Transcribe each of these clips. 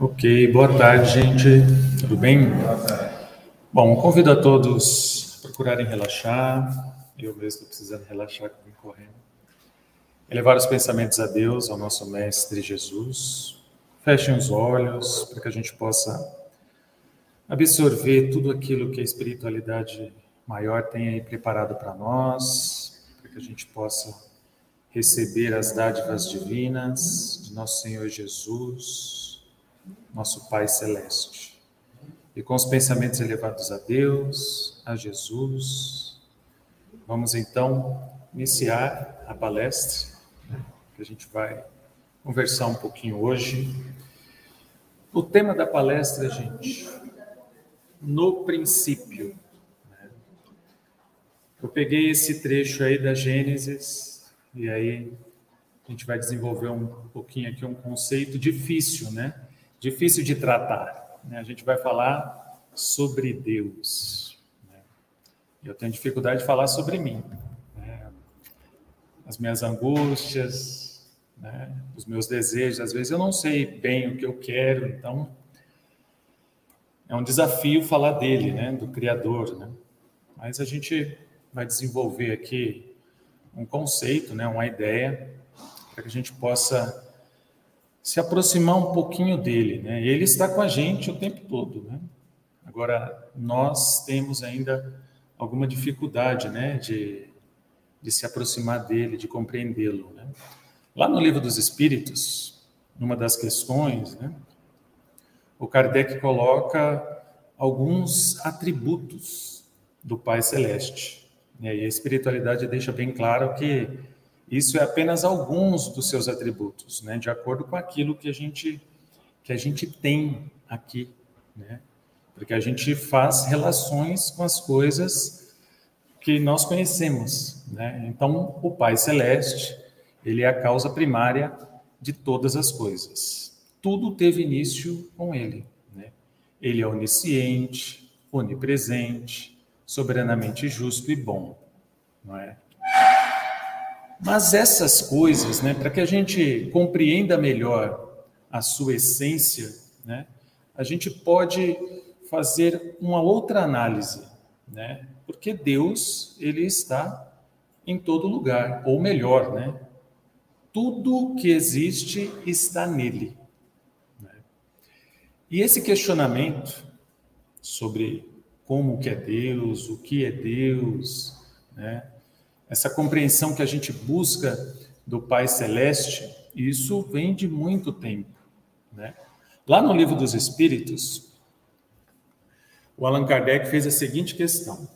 Ok, boa tarde, gente. Tudo bem? Bom, convido a todos a procurarem relaxar. Eu mesmo estou precisando relaxar, que vim correndo. Elevar os pensamentos a Deus, ao nosso Mestre Jesus. Fechem os olhos para que a gente possa absorver tudo aquilo que a espiritualidade maior tem aí preparado para nós, para que a gente possa receber as dádivas divinas de nosso Senhor Jesus, nosso Pai Celeste. E com os pensamentos elevados a Deus, a Jesus, vamos então iniciar a palestra, que a gente vai conversar um pouquinho hoje. O tema da palestra, gente, no princípio. Né. Eu peguei esse trecho aí da Gênesis e aí a gente vai desenvolver um pouquinho aqui um conceito difícil, né? Difícil de tratar. Né? A gente vai falar sobre Deus. Né? Eu tenho dificuldade de falar sobre mim. Né? As minhas angústias, né? os meus desejos. Às vezes eu não sei bem o que eu quero, então é um desafio falar dele, né? do Criador. Né? Mas a gente vai desenvolver aqui um conceito, uma ideia, para que a gente possa se aproximar um pouquinho dele, né? Ele está com a gente o tempo todo, né? Agora nós temos ainda alguma dificuldade, né, de, de se aproximar dele, de compreendê-lo, né? Lá no livro dos Espíritos, numa das questões, né, o Kardec coloca alguns atributos do Pai Celeste. Né? E a espiritualidade deixa bem claro que isso é apenas alguns dos seus atributos, né? De acordo com aquilo que a gente que a gente tem aqui, né? Porque a gente faz relações com as coisas que nós conhecemos, né? Então, o Pai Celeste, ele é a causa primária de todas as coisas. Tudo teve início com ele, né? Ele é onisciente, onipresente, soberanamente justo e bom, não é? Mas essas coisas, né, para que a gente compreenda melhor a sua essência, né, a gente pode fazer uma outra análise, né? Porque Deus, ele está em todo lugar, ou melhor, né? Tudo que existe está nele. Né? E esse questionamento sobre como que é Deus, o que é Deus, né? Essa compreensão que a gente busca do Pai Celeste, isso vem de muito tempo. Né? Lá no Livro dos Espíritos, o Allan Kardec fez a seguinte questão: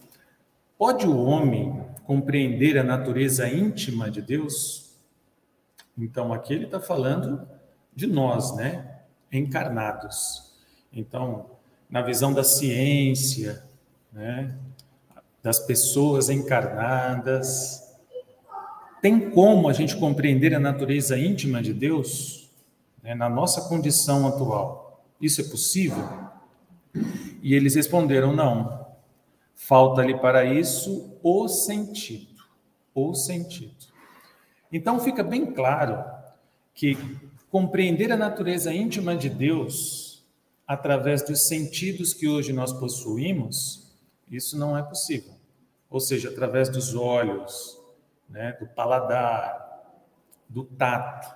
Pode o homem compreender a natureza íntima de Deus? Então, aqui ele está falando de nós, né? Encarnados. Então, na visão da ciência, né? Das pessoas encarnadas. Tem como a gente compreender a natureza íntima de Deus né, na nossa condição atual? Isso é possível? E eles responderam: não. Falta-lhe para isso o sentido. O sentido. Então fica bem claro que compreender a natureza íntima de Deus através dos sentidos que hoje nós possuímos isso não é possível. Ou seja, através dos olhos, né, do paladar, do tato,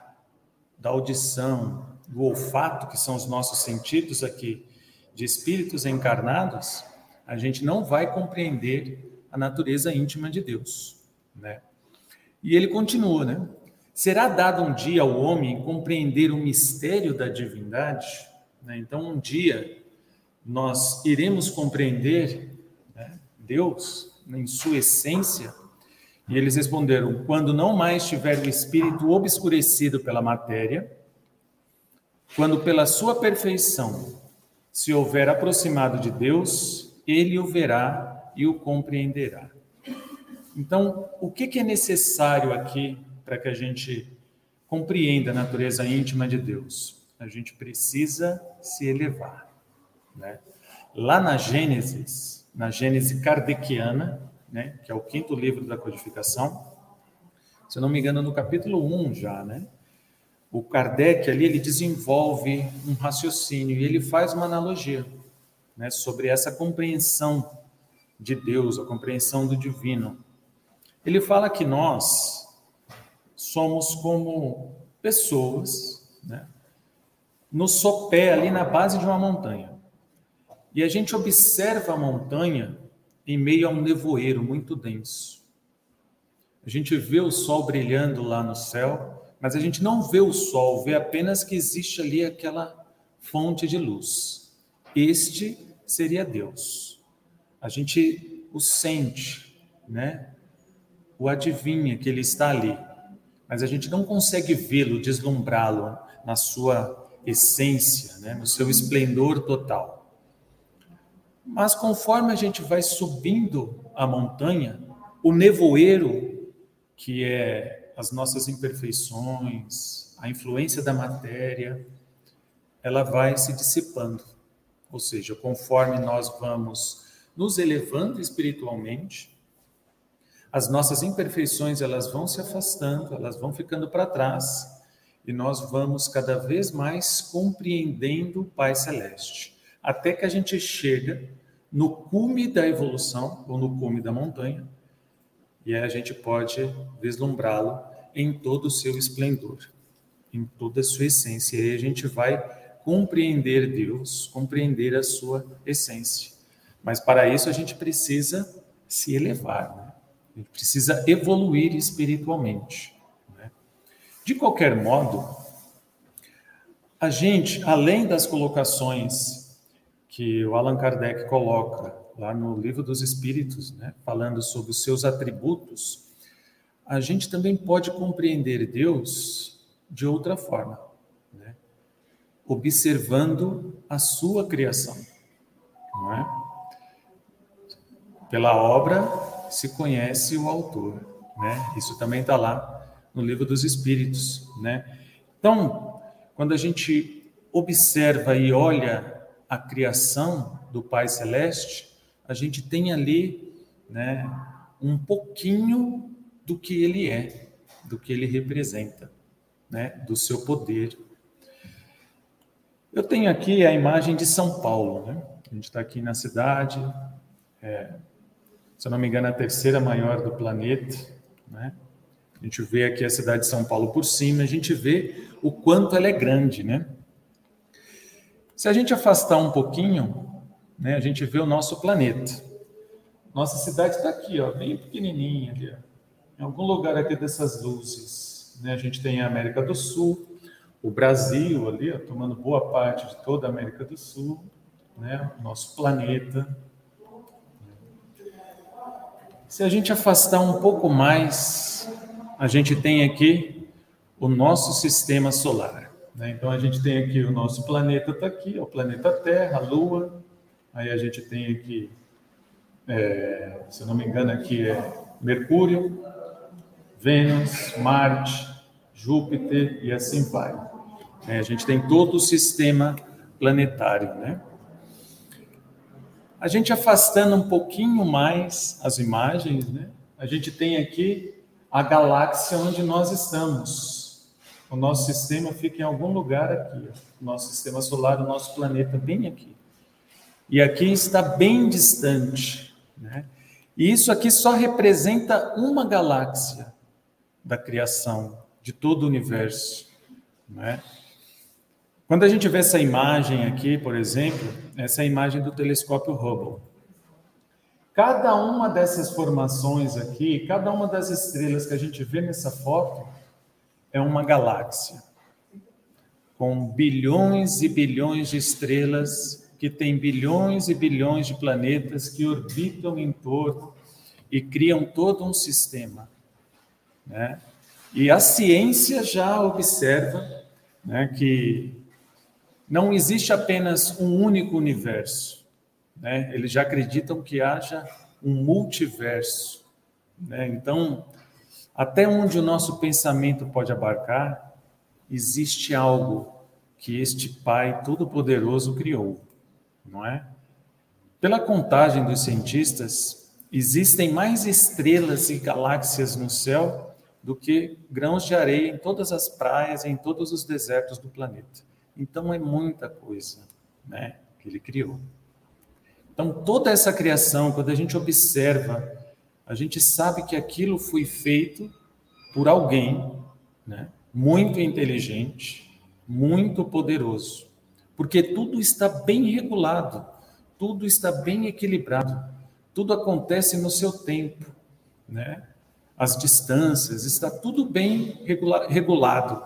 da audição, do olfato, que são os nossos sentidos aqui de espíritos encarnados, a gente não vai compreender a natureza íntima de Deus, né? E ele continua, né? Será dado um dia ao homem compreender o mistério da divindade? Né? Então, um dia nós iremos compreender Deus, em sua essência? E eles responderam: quando não mais tiver o espírito obscurecido pela matéria, quando pela sua perfeição se houver aproximado de Deus, ele o verá e o compreenderá. Então, o que é necessário aqui para que a gente compreenda a natureza íntima de Deus? A gente precisa se elevar. Né? Lá na Gênesis, na Gênese Kardeciana, né, que é o quinto livro da codificação, se eu não me engano, no capítulo 1 já, né? o Kardec ali ele desenvolve um raciocínio e ele faz uma analogia né, sobre essa compreensão de Deus, a compreensão do divino. Ele fala que nós somos como pessoas, né, no sopé ali na base de uma montanha. E a gente observa a montanha em meio a um nevoeiro muito denso. A gente vê o sol brilhando lá no céu, mas a gente não vê o sol, vê apenas que existe ali aquela fonte de luz. Este seria Deus. A gente o sente, né? O adivinha que ele está ali, mas a gente não consegue vê-lo, deslumbrá-lo na sua essência, né? no seu esplendor total. Mas conforme a gente vai subindo a montanha, o nevoeiro, que é as nossas imperfeições, a influência da matéria, ela vai se dissipando. Ou seja, conforme nós vamos nos elevando espiritualmente, as nossas imperfeições elas vão se afastando, elas vão ficando para trás e nós vamos cada vez mais compreendendo o Pai Celeste, até que a gente chega no cume da evolução ou no cume da montanha e aí a gente pode vislumbrá-lo em todo o seu esplendor, em toda a sua essência. E aí a gente vai compreender Deus, compreender a sua essência. Mas para isso a gente precisa se elevar, né? a gente precisa evoluir espiritualmente. Né? De qualquer modo, a gente, além das colocações que o Allan Kardec coloca lá no Livro dos Espíritos, né, falando sobre os seus atributos, a gente também pode compreender Deus de outra forma observando a sua criação, não é? Pela obra se conhece o autor, né? Isso também está lá no livro dos Espíritos, né? Então, quando a gente observa e olha a criação do Pai Celeste, a gente tem ali, né, um pouquinho do que ele é, do que ele representa, né, do seu poder, eu tenho aqui a imagem de São Paulo, né? A gente está aqui na cidade, é, se eu não me engano, é a terceira maior do planeta, né? A gente vê aqui a cidade de São Paulo por cima, a gente vê o quanto ela é grande, né? Se a gente afastar um pouquinho, né, a gente vê o nosso planeta. Nossa cidade está aqui, ó, bem pequenininha ali, ó. em algum lugar aqui dessas luzes. Né? A gente tem a América do Sul, o Brasil ali, ó, tomando boa parte de toda a América do Sul, né, nosso planeta. Se a gente afastar um pouco mais, a gente tem aqui o nosso sistema solar. Né? Então a gente tem aqui o nosso planeta, está aqui, o planeta Terra, a Lua. Aí a gente tem aqui, é, se não me engano, aqui é Mercúrio, Vênus, Marte, Júpiter e assim vai. É, a gente tem todo o sistema planetário, né? A gente afastando um pouquinho mais as imagens, né? A gente tem aqui a galáxia onde nós estamos. O nosso sistema fica em algum lugar aqui. O nosso sistema solar, o nosso planeta, bem aqui. E aqui está bem distante, né? E isso aqui só representa uma galáxia da criação, de todo o universo, né? Quando a gente vê essa imagem aqui, por exemplo, essa é a imagem do telescópio Hubble. Cada uma dessas formações aqui, cada uma das estrelas que a gente vê nessa foto, é uma galáxia. Com bilhões e bilhões de estrelas, que tem bilhões e bilhões de planetas que orbitam em torno e criam todo um sistema. Né? E a ciência já observa né, que não existe apenas um único universo. Né? Eles já acreditam que haja um multiverso. Né? Então, até onde o nosso pensamento pode abarcar, existe algo que este Pai Todo-Poderoso criou, não é? Pela contagem dos cientistas, existem mais estrelas e galáxias no céu do que grãos de areia em todas as praias em todos os desertos do planeta. Então é muita coisa, né, que ele criou. Então toda essa criação, quando a gente observa, a gente sabe que aquilo foi feito por alguém, né, muito inteligente, muito poderoso, porque tudo está bem regulado, tudo está bem equilibrado, tudo acontece no seu tempo, né? As distâncias, está tudo bem regulado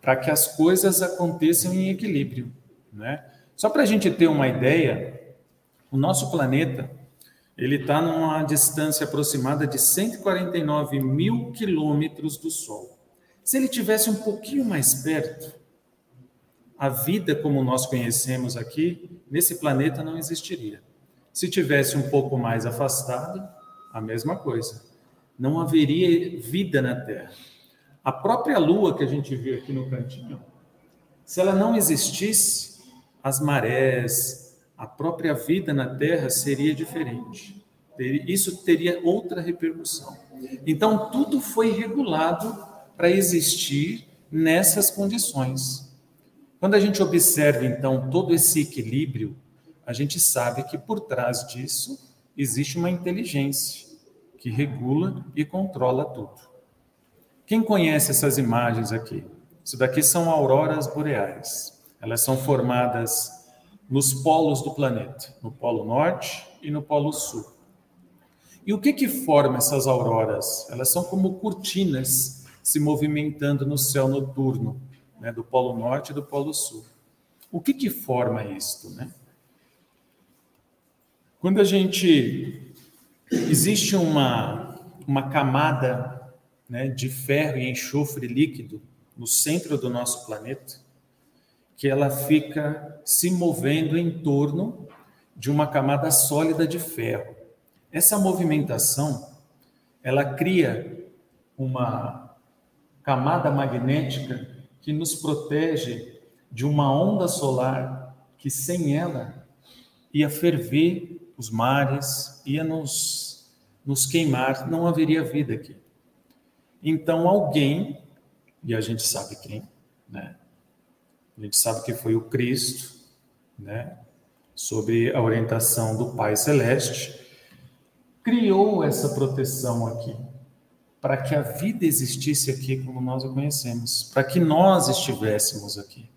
para que as coisas aconteçam em equilíbrio, né? Só para a gente ter uma ideia, o nosso planeta ele está numa distância aproximada de 149 mil quilômetros do Sol. Se ele tivesse um pouquinho mais perto, a vida como nós conhecemos aqui nesse planeta não existiria. Se tivesse um pouco mais afastado, a mesma coisa. Não haveria vida na Terra. A própria Lua que a gente vê aqui no cantinho, se ela não existisse, as marés, a própria vida na Terra seria diferente. Isso teria outra repercussão. Então, tudo foi regulado para existir nessas condições. Quando a gente observa, então, todo esse equilíbrio, a gente sabe que por trás disso existe uma inteligência que regula e controla tudo. Quem conhece essas imagens aqui? Isso daqui são auroras boreais. Elas são formadas nos polos do planeta, no polo norte e no polo sul. E o que que forma essas auroras? Elas são como cortinas se movimentando no céu noturno, né, do polo norte e do polo sul. O que que forma isto, né? Quando a gente existe uma uma camada né, de ferro e enxofre líquido no centro do nosso planeta, que ela fica se movendo em torno de uma camada sólida de ferro. Essa movimentação, ela cria uma camada magnética que nos protege de uma onda solar que sem ela ia ferver os mares, ia nos, nos queimar, não haveria vida aqui. Então, alguém, e a gente sabe quem, né? A gente sabe que foi o Cristo, né? Sob a orientação do Pai Celeste, criou essa proteção aqui, para que a vida existisse aqui como nós a conhecemos, para que nós estivéssemos aqui.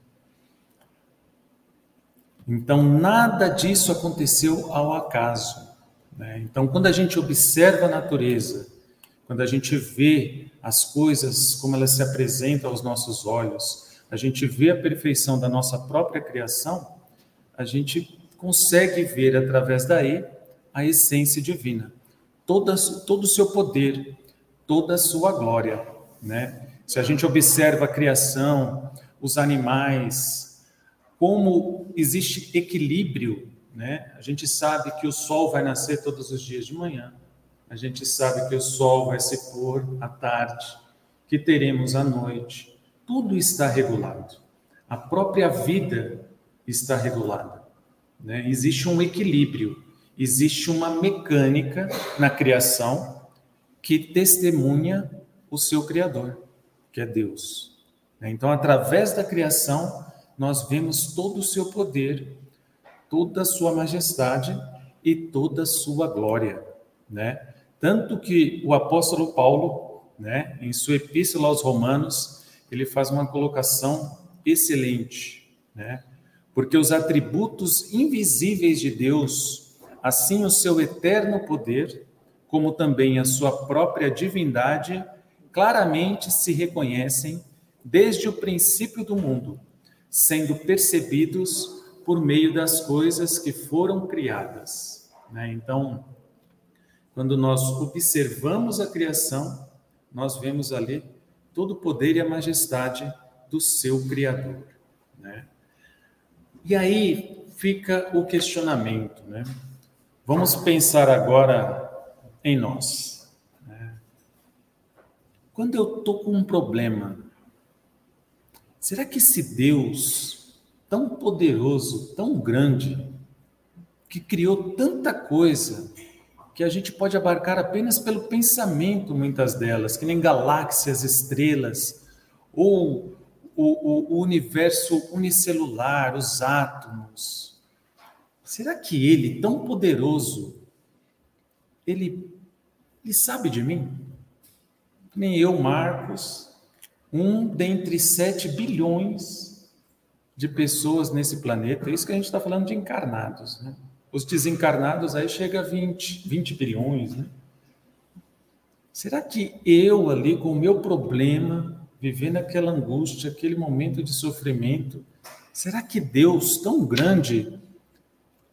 Então, nada disso aconteceu ao acaso. Né? Então, quando a gente observa a natureza, quando a gente vê as coisas como elas se apresentam aos nossos olhos, a gente vê a perfeição da nossa própria criação, a gente consegue ver através daí a essência divina, toda, todo o seu poder, toda a sua glória. Né? Se a gente observa a criação, os animais, como existe equilíbrio, né? a gente sabe que o sol vai nascer todos os dias de manhã, a gente sabe que o sol vai se pôr à tarde, que teremos à noite. Tudo está regulado. A própria vida está regulada. Né? Existe um equilíbrio, existe uma mecânica na criação que testemunha o seu Criador, que é Deus. Né? Então, através da criação, nós vemos todo o seu poder, toda a sua majestade e toda a sua glória, né? Tanto que o apóstolo Paulo, né, em sua epístola aos Romanos, ele faz uma colocação excelente, né? Porque os atributos invisíveis de Deus, assim o seu eterno poder, como também a sua própria divindade, claramente se reconhecem desde o princípio do mundo, sendo percebidos por meio das coisas que foram criadas. Né? Então, quando nós observamos a criação, nós vemos ali todo o poder e a majestade do seu Criador. Né? E aí fica o questionamento. Né? Vamos pensar agora em nós. Né? Quando eu estou com um problema, será que esse Deus tão poderoso, tão grande, que criou tanta coisa, que a gente pode abarcar apenas pelo pensamento, muitas delas, que nem galáxias, estrelas, ou o, o, o universo unicelular, os átomos. Será que ele, tão poderoso, ele, ele sabe de mim? Nem eu, Marcos, um dentre sete bilhões de pessoas nesse planeta. É isso que a gente está falando de encarnados, né? Os desencarnados aí chega a 20, 20 bilhões, né? Será que eu ali com o meu problema, vivendo aquela angústia, aquele momento de sofrimento, será que Deus tão grande,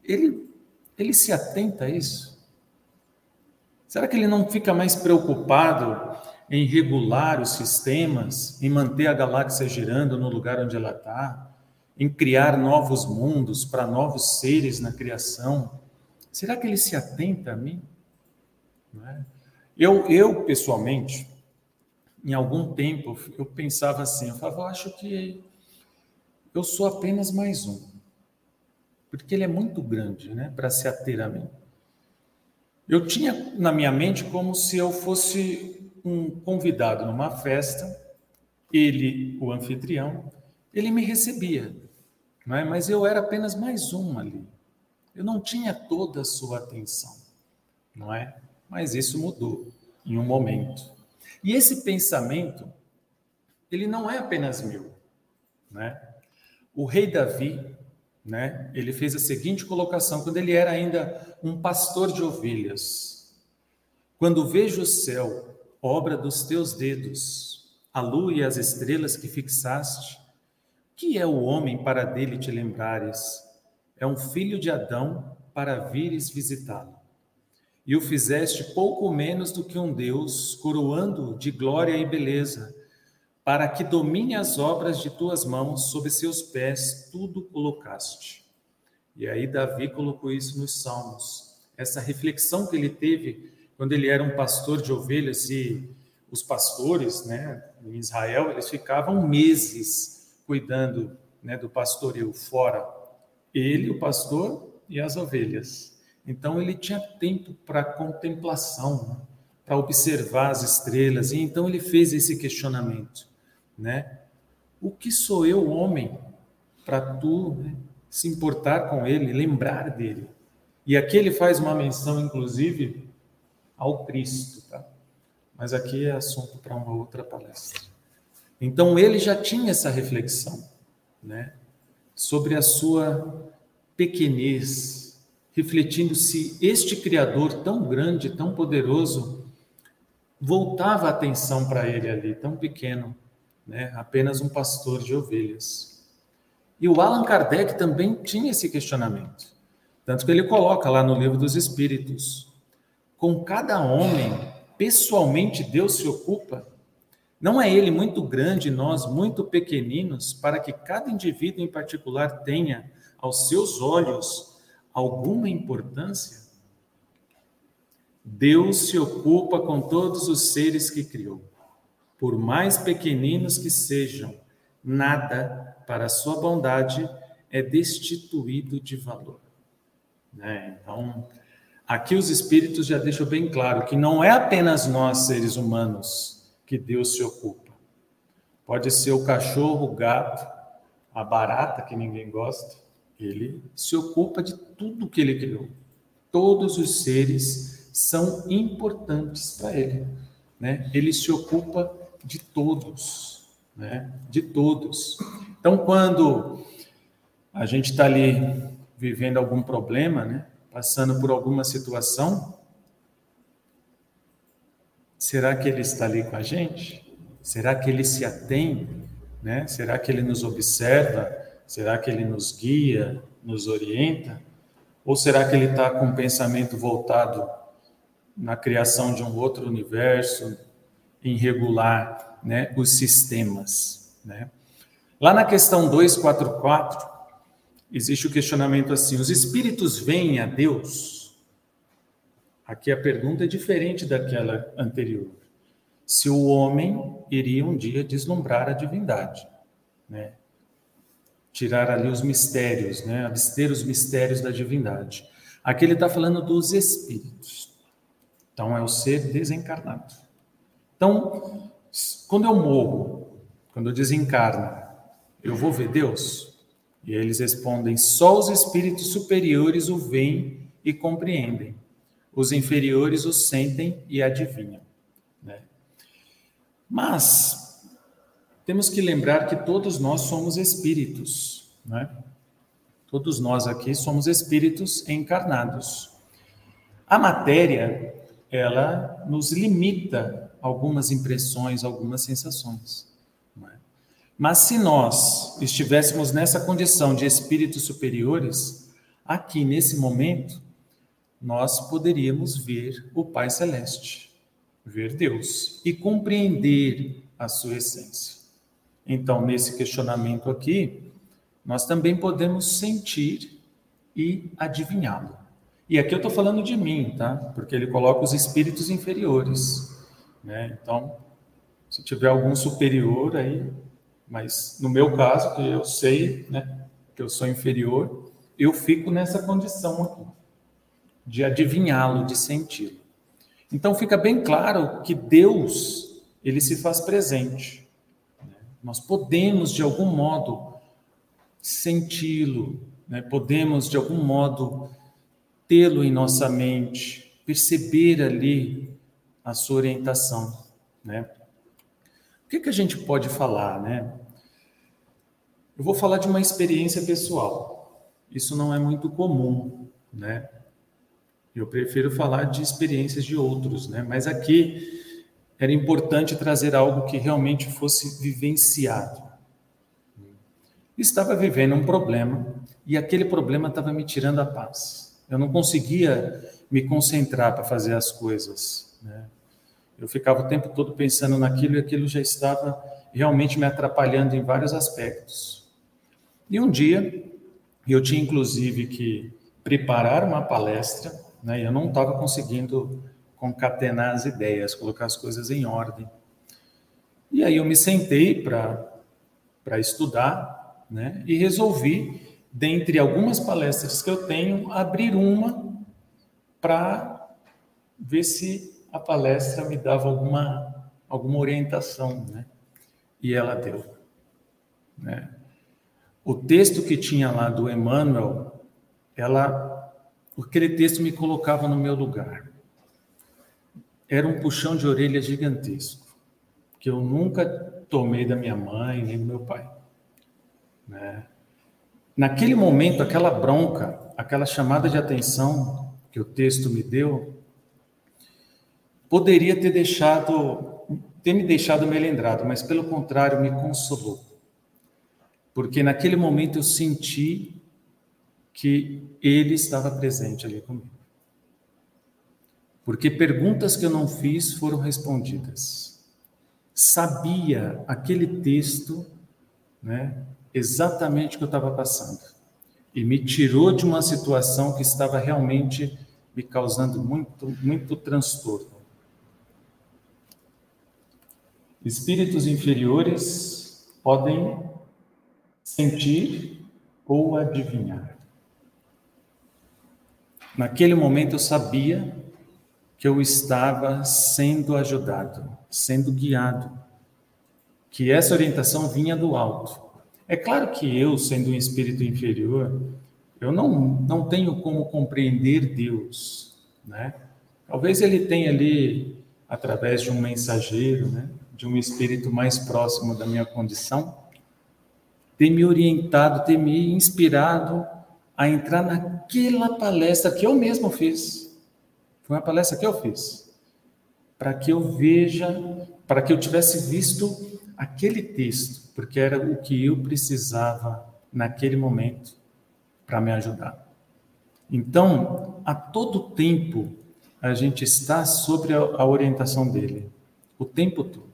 ele ele se atenta a isso? Será que ele não fica mais preocupado em regular os sistemas, em manter a galáxia girando no lugar onde ela está, em criar novos mundos para novos seres na criação. Será que ele se atenta a mim? É? Eu, eu, pessoalmente, em algum tempo, eu pensava assim, eu falava, eu acho que eu sou apenas mais um. Porque ele é muito grande, né, para se ater a mim. Eu tinha na minha mente como se eu fosse um convidado numa festa, ele, o anfitrião, ele me recebia, é? mas eu era apenas mais um ali. Eu não tinha toda a sua atenção, não é? Mas isso mudou em um momento. E esse pensamento, ele não é apenas meu, né? O rei Davi, né? Ele fez a seguinte colocação quando ele era ainda um pastor de ovelhas. Quando vejo o céu obra dos teus dedos, a lua e as estrelas que fixaste. Que é o homem para dele te lembrares? É um filho de Adão para vires visitá-lo. E o fizeste pouco menos do que um Deus, coroando de glória e beleza, para que domine as obras de tuas mãos, sob seus pés tudo colocaste. E aí Davi colocou isso nos Salmos. Essa reflexão que ele teve quando ele era um pastor de ovelhas e os pastores, né, em Israel, eles ficavam meses cuidando, né, do pastoreio fora, ele, o pastor e as ovelhas. Então ele tinha tempo para contemplação, né, para observar as estrelas, e então ele fez esse questionamento, né? O que sou eu, homem, para tu né, se importar com ele, lembrar dele? E aqui ele faz uma menção, inclusive, ao Cristo, tá? Mas aqui é assunto para uma outra palestra. Então ele já tinha essa reflexão, né, sobre a sua pequenez, refletindo se este criador tão grande, tão poderoso, voltava a atenção para ele ali, tão pequeno, né, apenas um pastor de ovelhas. E o Allan Kardec também tinha esse questionamento. Tanto que ele coloca lá no livro dos Espíritos, com cada homem, pessoalmente Deus se ocupa? Não é ele muito grande, nós muito pequeninos, para que cada indivíduo em particular tenha, aos seus olhos, alguma importância? Deus se ocupa com todos os seres que criou. Por mais pequeninos que sejam, nada para sua bondade é destituído de valor. Né? Então, Aqui os espíritos já deixam bem claro que não é apenas nós, seres humanos, que Deus se ocupa. Pode ser o cachorro, o gato, a barata, que ninguém gosta. Ele se ocupa de tudo que ele criou. Todos os seres são importantes para ele. Né? Ele se ocupa de todos. Né? De todos. Então, quando a gente está ali vivendo algum problema, né? passando por alguma situação, será que Ele está ali com a gente? Será que Ele se atém? Né? Será que Ele nos observa? Será que Ele nos guia, nos orienta? Ou será que Ele está com o pensamento voltado na criação de um outro universo, em regular né, os sistemas? Né? Lá na questão 244, existe o questionamento assim: os espíritos vêm a Deus? Aqui a pergunta é diferente daquela anterior. Se o homem iria um dia deslumbrar a divindade, né? Tirar ali os mistérios, né? Abster os mistérios da divindade. Aqui ele está falando dos espíritos. Então, é o ser desencarnado. Então, quando eu morro, quando eu desencarno, eu vou ver Deus? E eles respondem: só os espíritos superiores o veem e compreendem. Os inferiores o sentem e adivinham. Né? Mas temos que lembrar que todos nós somos espíritos, né? Todos nós aqui somos espíritos encarnados. A matéria, ela nos limita algumas impressões, algumas sensações. É? Mas se nós estivéssemos nessa condição de espíritos superiores, aqui nesse momento, nós poderíamos ver o Pai Celeste, ver Deus e compreender a sua essência. Então, nesse questionamento aqui, nós também podemos sentir e adivinhá-lo. E aqui eu estou falando de mim, tá? Porque ele coloca os espíritos inferiores, né? Então, se tiver algum superior aí, mas no meu caso, que eu sei, né, que eu sou inferior, eu fico nessa condição aqui, de adivinhá-lo, de senti-lo. Então fica bem claro que Deus, ele se faz presente. Nós podemos, de algum modo, senti-lo, né? podemos, de algum modo, tê-lo em nossa mente, perceber ali a sua orientação. Né? O que, que a gente pode falar? Né? Eu vou falar de uma experiência pessoal. Isso não é muito comum, né? Eu prefiro falar de experiências de outros, né? Mas aqui era importante trazer algo que realmente fosse vivenciado. Estava vivendo um problema e aquele problema estava me tirando a paz. Eu não conseguia me concentrar para fazer as coisas. Né? Eu ficava o tempo todo pensando naquilo e aquilo já estava realmente me atrapalhando em vários aspectos. E um dia, eu tinha inclusive que preparar uma palestra, né? eu não estava conseguindo concatenar as ideias, colocar as coisas em ordem. E aí eu me sentei para estudar, né? E resolvi, dentre algumas palestras que eu tenho, abrir uma para ver se a palestra me dava alguma, alguma orientação, né? E ela deu. Né? O texto que tinha lá do Emmanuel, ela, aquele texto me colocava no meu lugar era um puxão de orelha gigantesco, que eu nunca tomei da minha mãe nem do meu pai. Né? Naquele momento, aquela bronca, aquela chamada de atenção que o texto me deu, poderia ter deixado, ter me deixado melindrado, mas pelo contrário, me consolou. Porque naquele momento eu senti que ele estava presente ali comigo porque perguntas que eu não fiz foram respondidas. Sabia aquele texto, né, exatamente o que eu estava passando. E me tirou de uma situação que estava realmente me causando muito, muito transtorno. Espíritos inferiores podem sentir ou adivinhar. Naquele momento eu sabia que eu estava sendo ajudado, sendo guiado, que essa orientação vinha do alto. É claro que eu, sendo um espírito inferior, eu não, não tenho como compreender Deus, né? Talvez ele tenha ali, através de um mensageiro, né? de um espírito mais próximo da minha condição, ter me orientado, ter me inspirado a entrar naquela palestra que eu mesmo fiz foi uma palestra que eu fiz, para que eu veja, para que eu tivesse visto aquele texto, porque era o que eu precisava naquele momento para me ajudar. Então, a todo tempo, a gente está sobre a orientação dele, o tempo todo.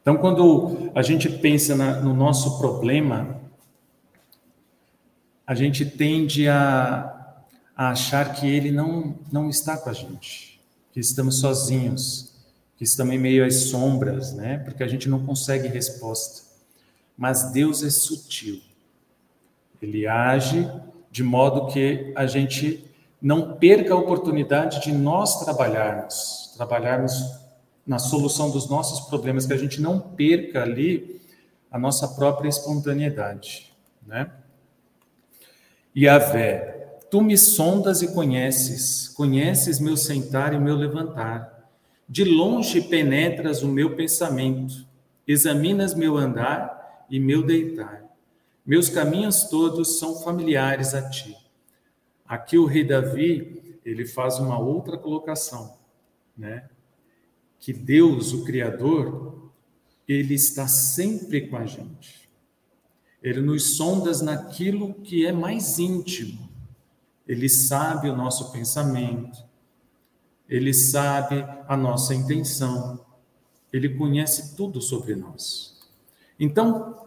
Então, quando a gente pensa na, no nosso problema, a gente tende a a achar que ele não, não está com a gente, que estamos sozinhos, que estamos em meio às sombras, né? Porque a gente não consegue resposta. Mas Deus é sutil. Ele age de modo que a gente não perca a oportunidade de nós trabalharmos, trabalharmos na solução dos nossos problemas, que a gente não perca ali a nossa própria espontaneidade, né? Yahvé, tu me sondas e conheces, conheces meu sentar e meu levantar. De longe penetras o meu pensamento, examinas meu andar e meu deitar. Meus caminhos todos são familiares a ti. Aqui o rei Davi, ele faz uma outra colocação, né? Que Deus, o criador, ele está sempre com a gente. Ele nos sonda naquilo que é mais íntimo. Ele sabe o nosso pensamento. Ele sabe a nossa intenção. Ele conhece tudo sobre nós. Então,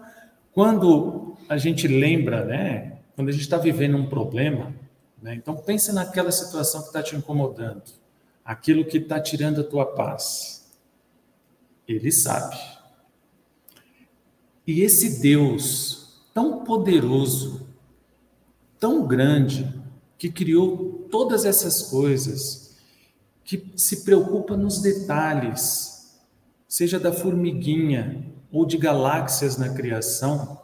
quando a gente lembra, né, quando a gente está vivendo um problema, né, então pense naquela situação que está te incomodando, aquilo que está tirando a tua paz. Ele sabe. E esse Deus tão poderoso, tão grande, que criou todas essas coisas, que se preocupa nos detalhes, seja da formiguinha, ou de galáxias na criação,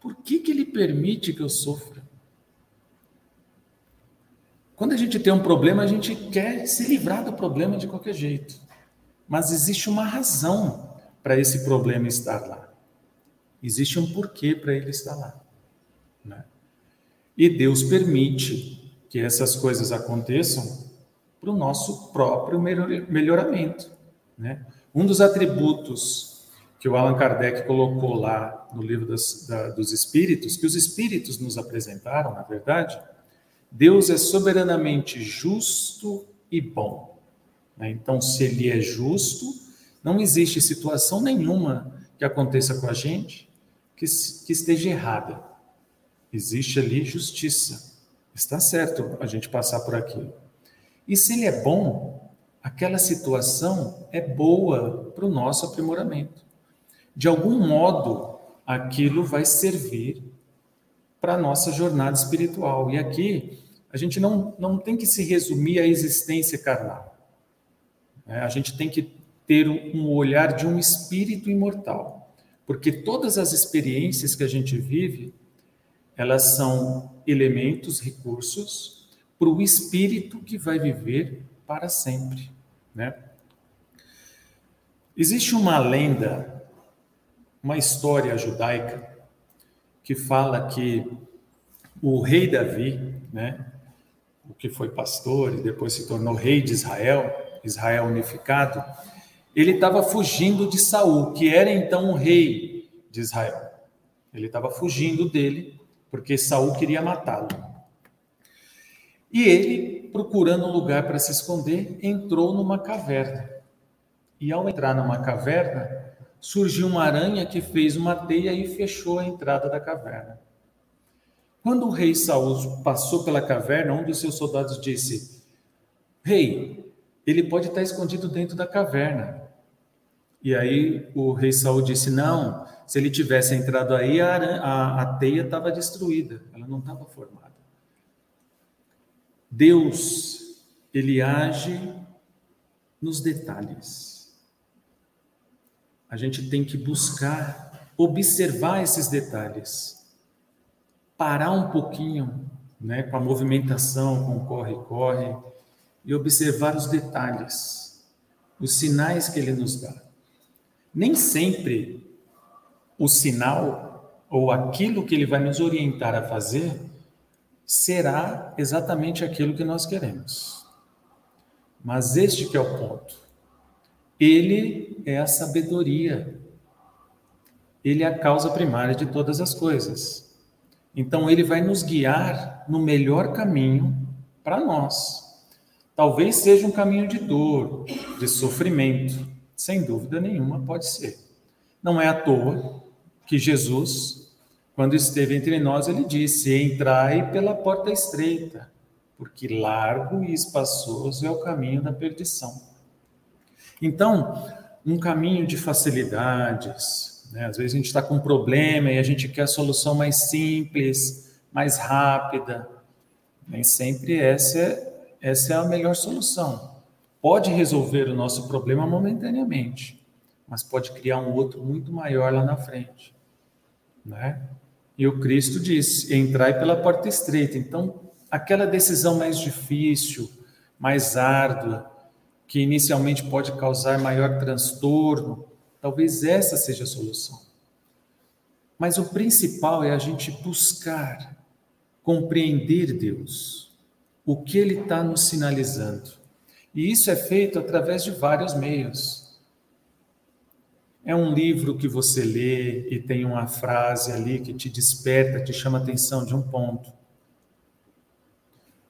por que, que ele permite que eu sofra? Quando a gente tem um problema, a gente quer se livrar do problema de qualquer jeito. Mas existe uma razão para esse problema estar lá. Existe um porquê para ele estar lá. Né? E Deus permite que essas coisas aconteçam para o nosso próprio melhoramento. Né? Um dos atributos que o Allan Kardec colocou lá no livro das, da, dos Espíritos, que os Espíritos nos apresentaram, na verdade, Deus é soberanamente justo e bom. Né? Então, se Ele é justo, não existe situação nenhuma que aconteça com a gente que, que esteja errada. Existe ali justiça. Está certo a gente passar por aquilo. E se Ele é bom, aquela situação é boa para o nosso aprimoramento de algum modo, aquilo vai servir para a nossa jornada espiritual. E aqui, a gente não, não tem que se resumir à existência carnal. É, a gente tem que ter um olhar de um espírito imortal. Porque todas as experiências que a gente vive, elas são elementos, recursos para o espírito que vai viver para sempre. Né? Existe uma lenda uma história judaica que fala que o rei Davi, né, o que foi pastor e depois se tornou rei de Israel, Israel unificado, ele estava fugindo de Saul, que era então o rei de Israel. Ele estava fugindo dele porque Saul queria matá-lo. E ele, procurando um lugar para se esconder, entrou numa caverna. E ao entrar numa caverna, surgiu uma aranha que fez uma teia e fechou a entrada da caverna. Quando o rei Saul passou pela caverna, um dos seus soldados disse: Rei, ele pode estar escondido dentro da caverna. E aí o rei Saul disse: Não, se ele tivesse entrado aí, a, a, a teia estava destruída, ela não estava formada. Deus, ele age nos detalhes a gente tem que buscar observar esses detalhes, parar um pouquinho, né, com a movimentação, com o corre-corre, e observar os detalhes, os sinais que ele nos dá. Nem sempre o sinal ou aquilo que ele vai nos orientar a fazer será exatamente aquilo que nós queremos. Mas este que é o ponto. Ele é a sabedoria. Ele é a causa primária de todas as coisas. Então, ele vai nos guiar no melhor caminho para nós. Talvez seja um caminho de dor, de sofrimento, sem dúvida nenhuma, pode ser. Não é à toa que Jesus, quando esteve entre nós, ele disse: Entrai pela porta estreita, porque largo e espaçoso é o caminho da perdição. Então, um caminho de facilidades, né? às vezes a gente está com um problema e a gente quer a solução mais simples, mais rápida. Nem sempre essa é, essa é a melhor solução. Pode resolver o nosso problema momentaneamente, mas pode criar um outro muito maior lá na frente, né? E o Cristo disse: entrai pela porta estreita. Então, aquela decisão mais difícil, mais árdua, que inicialmente pode causar maior transtorno, talvez essa seja a solução. Mas o principal é a gente buscar compreender Deus, o que Ele está nos sinalizando. E isso é feito através de vários meios. É um livro que você lê e tem uma frase ali que te desperta, te chama a atenção de um ponto.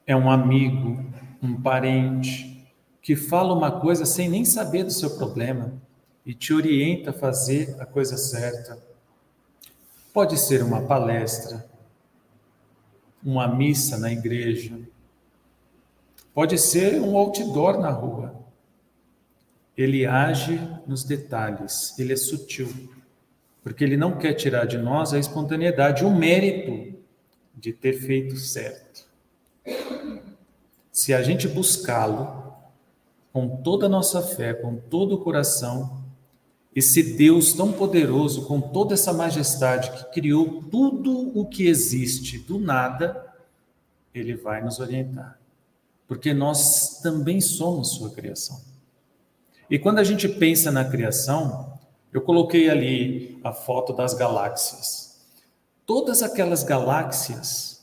É um amigo, um parente, que fala uma coisa sem nem saber do seu problema e te orienta a fazer a coisa certa. Pode ser uma palestra, uma missa na igreja, pode ser um outdoor na rua. Ele age nos detalhes, ele é sutil, porque ele não quer tirar de nós a espontaneidade, o mérito de ter feito certo. Se a gente buscá-lo com toda a nossa fé, com todo o coração, esse Deus tão poderoso, com toda essa majestade, que criou tudo o que existe do nada, ele vai nos orientar. Porque nós também somos sua criação. E quando a gente pensa na criação, eu coloquei ali a foto das galáxias. Todas aquelas galáxias,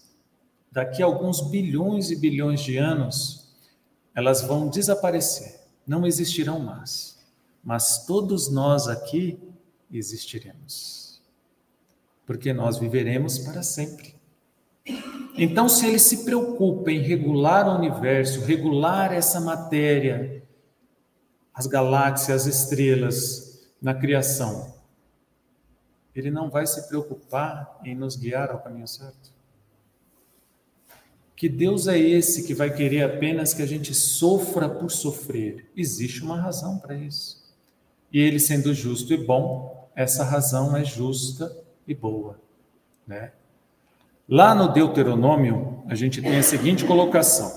daqui a alguns bilhões e bilhões de anos, elas vão desaparecer, não existirão mais mas todos nós aqui existiremos, porque nós viveremos para sempre. Então, se ele se preocupa em regular o universo, regular essa matéria, as galáxias, as estrelas na criação, ele não vai se preocupar em nos guiar ao caminho certo? Que Deus é esse que vai querer apenas que a gente sofra por sofrer? Existe uma razão para isso. E ele sendo justo e bom, essa razão é justa e boa, né? Lá no Deuteronômio, a gente tem a seguinte colocação: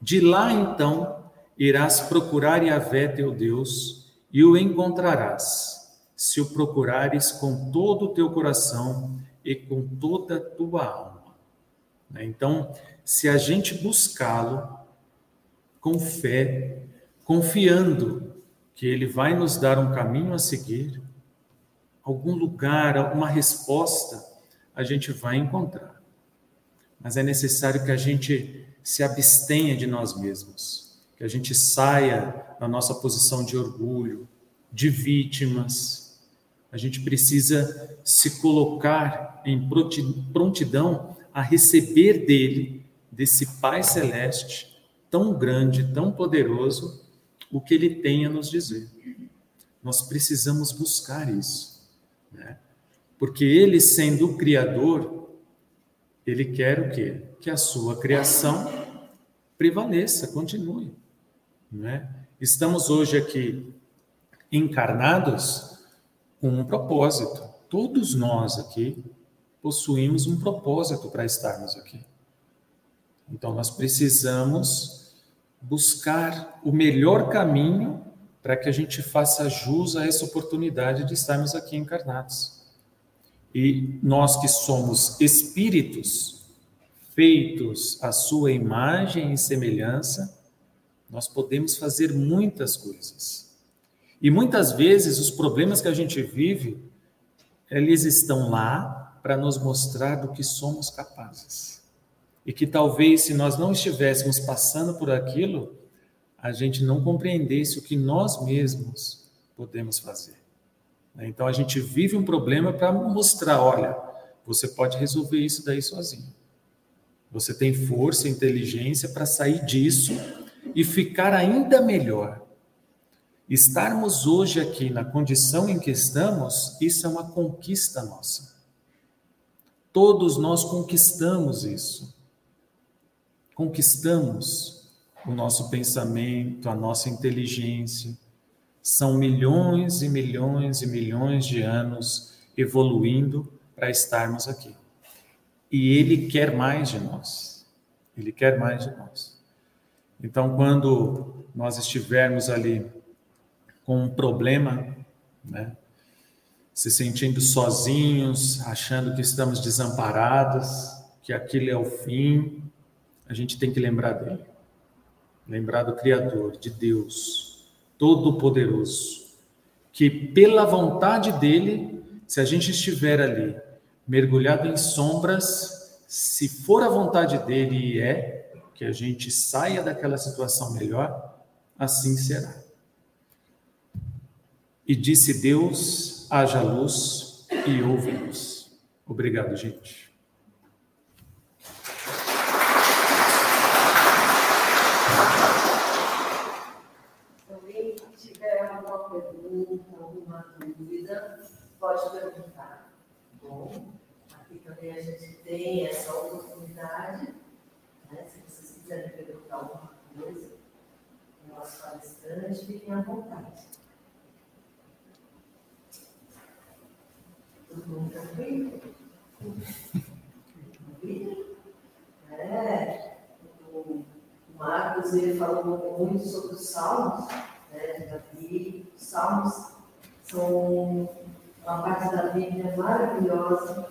De lá então irás procurar Yahvé teu Deus e o encontrarás, se o procurares com todo o teu coração e com toda a tua alma. Né? Então, se a gente buscá-lo com fé, confiando que Ele vai nos dar um caminho a seguir, algum lugar, alguma resposta, a gente vai encontrar. Mas é necessário que a gente se abstenha de nós mesmos, que a gente saia da nossa posição de orgulho, de vítimas. A gente precisa se colocar em prontidão a receber dele, desse Pai Celeste, tão grande, tão poderoso, o que ele tem a nos dizer. Nós precisamos buscar isso, né? Porque ele, sendo o Criador, ele quer o quê? Que a sua criação prevaleça, continue, né? Estamos hoje aqui encarnados com um propósito. Todos nós aqui possuímos um propósito para estarmos aqui. Então nós precisamos buscar o melhor caminho para que a gente faça jus a essa oportunidade de estarmos aqui encarnados. E nós que somos espíritos feitos à sua imagem e semelhança, nós podemos fazer muitas coisas. E muitas vezes os problemas que a gente vive, eles estão lá para nos mostrar do que somos capazes e que talvez se nós não estivéssemos passando por aquilo, a gente não compreendesse o que nós mesmos podemos fazer. Então a gente vive um problema para mostrar, olha, você pode resolver isso daí sozinho. Você tem força inteligência para sair disso e ficar ainda melhor. Estarmos hoje aqui na condição em que estamos, isso é uma conquista nossa. Todos nós conquistamos isso conquistamos o nosso pensamento, a nossa inteligência. São milhões e milhões e milhões de anos evoluindo para estarmos aqui. E Ele quer mais de nós. Ele quer mais de nós. Então, quando nós estivermos ali com um problema, né, se sentindo sozinhos, achando que estamos desamparados, que aquilo é o fim, a gente tem que lembrar dele. Lembrar do Criador, de Deus, Todo-Poderoso, que pela vontade dele, se a gente estiver ali mergulhado em sombras, se for a vontade dele e é, que a gente saia daquela situação melhor, assim será. E disse Deus: haja luz e ouve-nos. Obrigado, gente. Alguém tiver alguma pergunta, alguma dúvida, pode perguntar. Bom, aqui também a gente tem essa oportunidade, né? se vocês quiserem perguntar alguma coisa, nosso palestrante, fiquem à vontade. Nunca vi. É, o Marcos ele falou muito sobre os salmos, né, Davi. Os salmos são uma parte da Bíblia maravilhosa.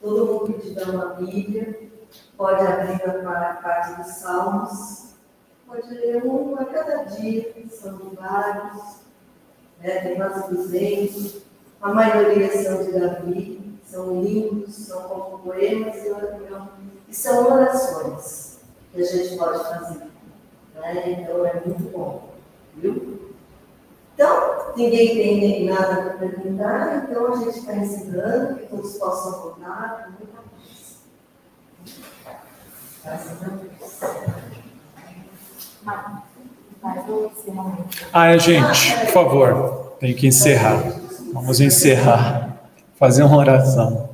Todo mundo que tiver uma Bíblia pode abrir para a parte dos salmos, pode ler um a cada dia, são vários, né, tem mais de 200 a maioria são de Davi, são lindos, são como poemas e, e são orações que a gente pode fazer. Né? Então é muito bom, viu? Então, ninguém tem nada para perguntar, então a gente está ensinando que todos possam voltar com muita paz. Ah, gente, por favor, tem que encerrar. Vamos encerrar, fazer uma oração.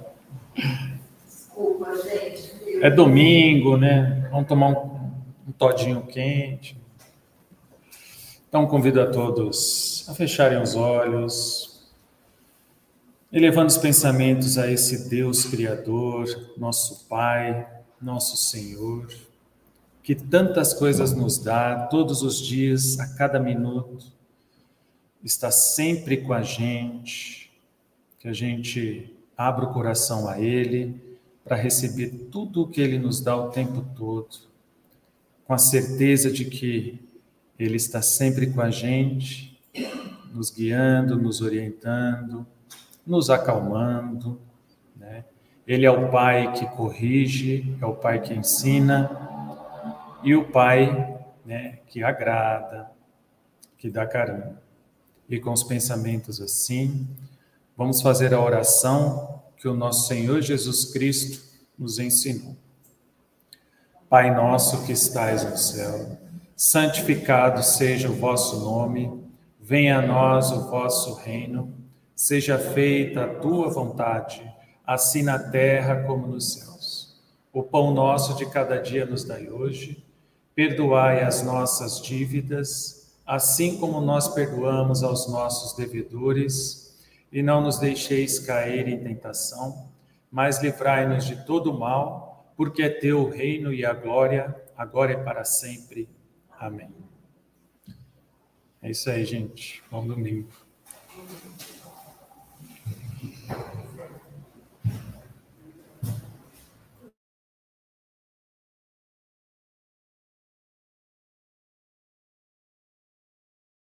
Desculpa, gente. É domingo, né? Vamos tomar um, um todinho quente. Então, convido a todos a fecharem os olhos, elevando os pensamentos a esse Deus Criador, nosso Pai, nosso Senhor, que tantas coisas nos dá todos os dias, a cada minuto. Está sempre com a gente, que a gente abra o coração a Ele para receber tudo o que Ele nos dá o tempo todo, com a certeza de que Ele está sempre com a gente, nos guiando, nos orientando, nos acalmando. Né? Ele é o Pai que corrige, é o Pai que ensina e o Pai né, que agrada, que dá carinho e com os pensamentos assim, vamos fazer a oração que o nosso Senhor Jesus Cristo nos ensinou. Pai nosso que estais no céu, santificado seja o vosso nome, venha a nós o vosso reino, seja feita a tua vontade, assim na terra como nos céus. O pão nosso de cada dia nos dai hoje, perdoai as nossas dívidas, assim como nós perdoamos aos nossos devedores, e não nos deixeis cair em tentação, mas livrai-nos de todo mal, porque é teu o reino e a glória, agora e para sempre. Amém. É isso aí, gente. Bom domingo.